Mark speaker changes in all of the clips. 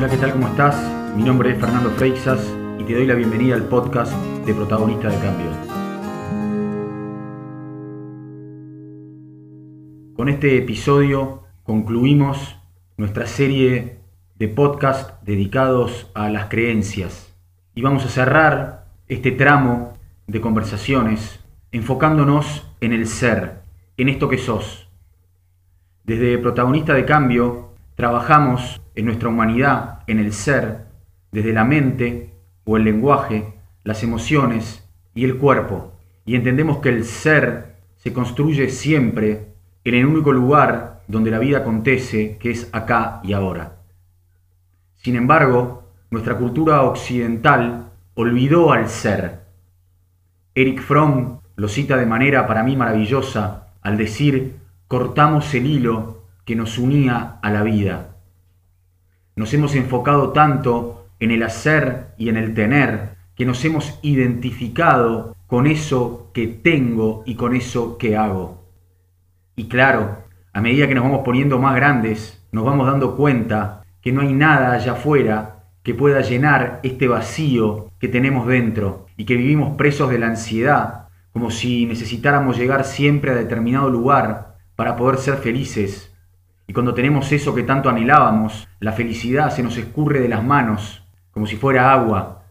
Speaker 1: Hola, ¿qué tal? ¿Cómo estás? Mi nombre es Fernando Freixas y te doy la bienvenida al podcast de Protagonista de Cambio. Con este episodio concluimos nuestra serie de podcast dedicados a las creencias y vamos a cerrar este tramo de conversaciones enfocándonos en el ser, en esto que sos. Desde Protagonista de Cambio trabajamos en nuestra humanidad, en el ser, desde la mente o el lenguaje, las emociones y el cuerpo. Y entendemos que el ser se construye siempre en el único lugar donde la vida acontece, que es acá y ahora. Sin embargo, nuestra cultura occidental olvidó al ser. Eric Fromm lo cita de manera para mí maravillosa al decir, cortamos el hilo que nos unía a la vida. Nos hemos enfocado tanto en el hacer y en el tener que nos hemos identificado con eso que tengo y con eso que hago. Y claro, a medida que nos vamos poniendo más grandes, nos vamos dando cuenta que no hay nada allá afuera que pueda llenar este vacío que tenemos dentro y que vivimos presos de la ansiedad, como si necesitáramos llegar siempre a determinado lugar para poder ser felices y cuando tenemos eso que tanto anhelábamos, la felicidad se nos escurre de las manos, como si fuera agua.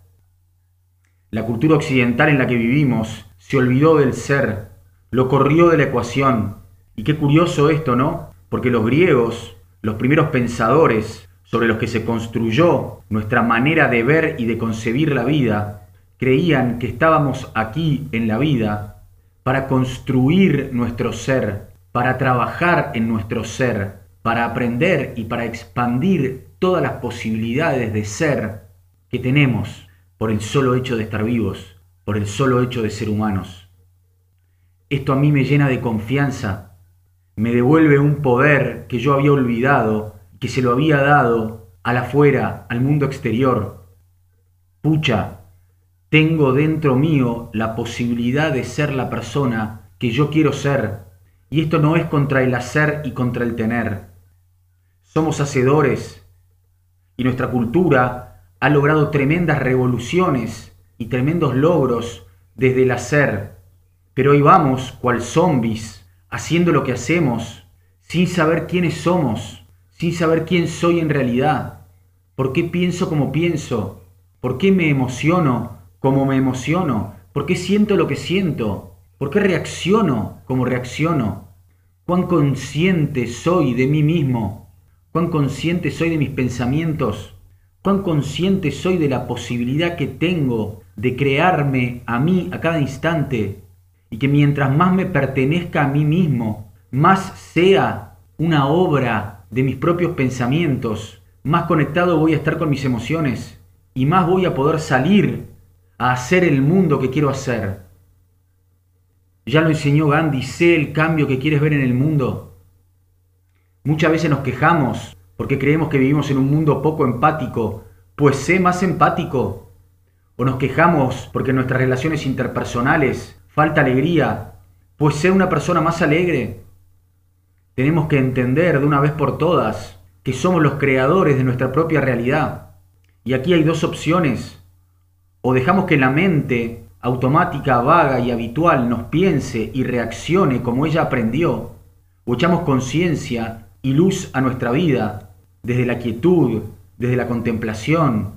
Speaker 1: La cultura occidental en la que vivimos se olvidó del ser, lo corrió de la ecuación. Y qué curioso esto, ¿no? Porque los griegos, los primeros pensadores sobre los que se construyó nuestra manera de ver y de concebir la vida, creían que estábamos aquí en la vida para construir nuestro ser, para trabajar en nuestro ser, para aprender y para expandir todas las posibilidades de ser que tenemos por el solo hecho de estar vivos, por el solo hecho de ser humanos. Esto a mí me llena de confianza, me devuelve un poder que yo había olvidado, que se lo había dado al afuera, al mundo exterior. Pucha, tengo dentro mío la posibilidad de ser la persona que yo quiero ser y esto no es contra el hacer y contra el tener. Somos hacedores y nuestra cultura ha logrado tremendas revoluciones y tremendos logros desde el hacer. Pero hoy vamos, cual zombies, haciendo lo que hacemos, sin saber quiénes somos, sin saber quién soy en realidad. ¿Por qué pienso como pienso? ¿Por qué me emociono como me emociono? ¿Por qué siento lo que siento? ¿Por qué reacciono como reacciono? ¿Cuán consciente soy de mí mismo? ¿Cuán consciente soy de mis pensamientos? ¿Cuán consciente soy de la posibilidad que tengo de crearme a mí a cada instante? Y que mientras más me pertenezca a mí mismo, más sea una obra de mis propios pensamientos, más conectado voy a estar con mis emociones y más voy a poder salir a hacer el mundo que quiero hacer ya lo enseñó Gandhi, sé el cambio que quieres ver en el mundo. Muchas veces nos quejamos porque creemos que vivimos en un mundo poco empático, pues sé más empático. O nos quejamos porque en nuestras relaciones interpersonales falta alegría, pues sé una persona más alegre. Tenemos que entender de una vez por todas que somos los creadores de nuestra propia realidad. Y aquí hay dos opciones. O dejamos que la mente automática, vaga y habitual nos piense y reaccione como ella aprendió, o echamos conciencia y luz a nuestra vida desde la quietud, desde la contemplación,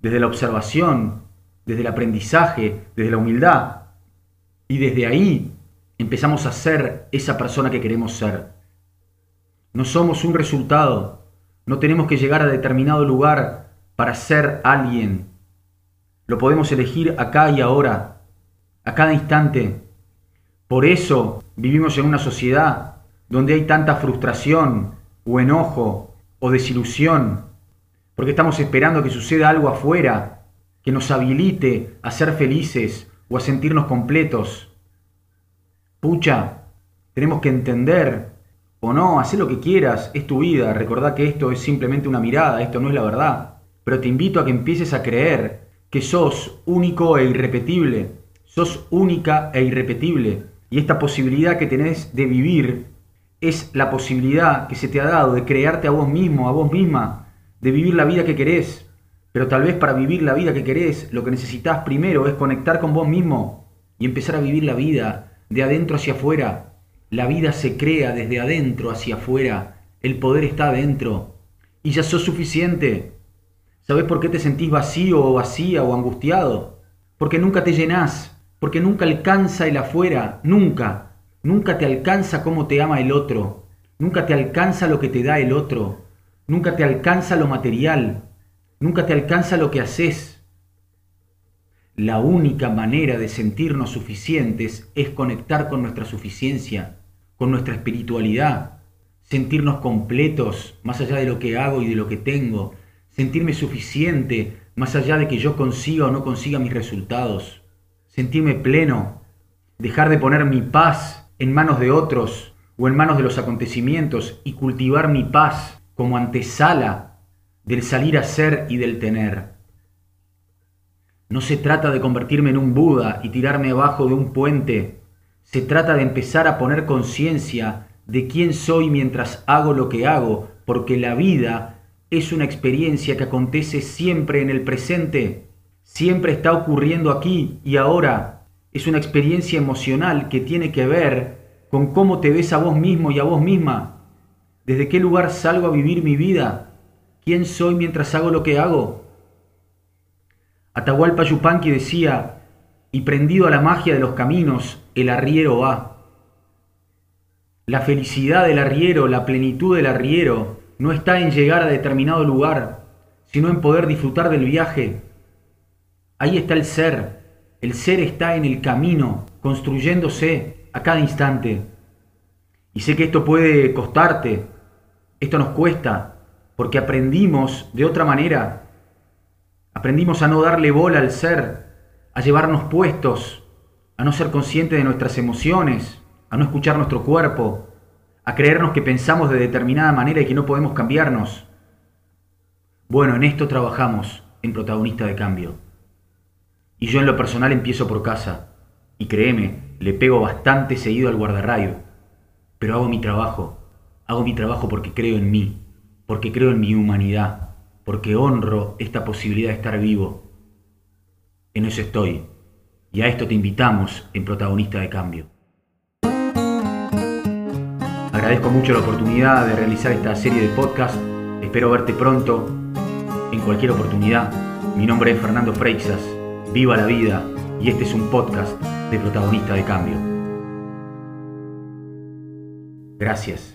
Speaker 1: desde la observación, desde el aprendizaje, desde la humildad, y desde ahí empezamos a ser esa persona que queremos ser. No somos un resultado, no tenemos que llegar a determinado lugar para ser alguien lo podemos elegir acá y ahora, a cada instante. Por eso vivimos en una sociedad donde hay tanta frustración o enojo o desilusión, porque estamos esperando que suceda algo afuera que nos habilite a ser felices o a sentirnos completos. Pucha, tenemos que entender o no, hacer lo que quieras, es tu vida, recordá que esto es simplemente una mirada, esto no es la verdad. Pero te invito a que empieces a creer que sos único e irrepetible, sos única e irrepetible. Y esta posibilidad que tenés de vivir es la posibilidad que se te ha dado de crearte a vos mismo, a vos misma, de vivir la vida que querés. Pero tal vez para vivir la vida que querés, lo que necesitas primero es conectar con vos mismo y empezar a vivir la vida de adentro hacia afuera. La vida se crea desde adentro hacia afuera. El poder está adentro. Y ya sos suficiente. ¿Sabés por qué te sentís vacío o vacía o angustiado? Porque nunca te llenás, porque nunca alcanza el afuera, nunca. Nunca te alcanza cómo te ama el otro. Nunca te alcanza lo que te da el otro. Nunca te alcanza lo material. Nunca te alcanza lo que haces. La única manera de sentirnos suficientes es conectar con nuestra suficiencia, con nuestra espiritualidad, sentirnos completos más allá de lo que hago y de lo que tengo, sentirme suficiente más allá de que yo consiga o no consiga mis resultados, sentirme pleno, dejar de poner mi paz en manos de otros o en manos de los acontecimientos y cultivar mi paz como antesala del salir a ser y del tener. No se trata de convertirme en un Buda y tirarme abajo de un puente. Se trata de empezar a poner conciencia de quién soy mientras hago lo que hago, porque la vida es una experiencia que acontece siempre en el presente, siempre está ocurriendo aquí y ahora, es una experiencia emocional que tiene que ver con cómo te ves a vos mismo y a vos misma. ¿Desde qué lugar salgo a vivir mi vida? ¿Quién soy mientras hago lo que hago? Atahualpa Yupanqui decía, y prendido a la magia de los caminos, el arriero va. La felicidad del arriero, la plenitud del arriero, no está en llegar a determinado lugar, sino en poder disfrutar del viaje. Ahí está el ser, el ser está en el camino, construyéndose a cada instante. Y sé que esto puede costarte, esto nos cuesta, porque aprendimos de otra manera. Aprendimos a no darle bola al ser, a llevarnos puestos, a no ser conscientes de nuestras emociones, a no escuchar nuestro cuerpo, a creernos que pensamos de determinada manera y que no podemos cambiarnos. Bueno, en esto trabajamos en Protagonista de Cambio. Y yo en lo personal empiezo por casa. Y créeme, le pego bastante seguido al guardarrayo. Pero hago mi trabajo. Hago mi trabajo porque creo en mí. Porque creo en mi humanidad. Porque honro esta posibilidad de estar vivo. En eso estoy. Y a esto te invitamos en Protagonista de Cambio. Agradezco mucho la oportunidad de realizar esta serie de podcast. Espero verte pronto, en cualquier oportunidad. Mi nombre es Fernando Freixas Viva la vida y este es un podcast de protagonista de cambio. Gracias.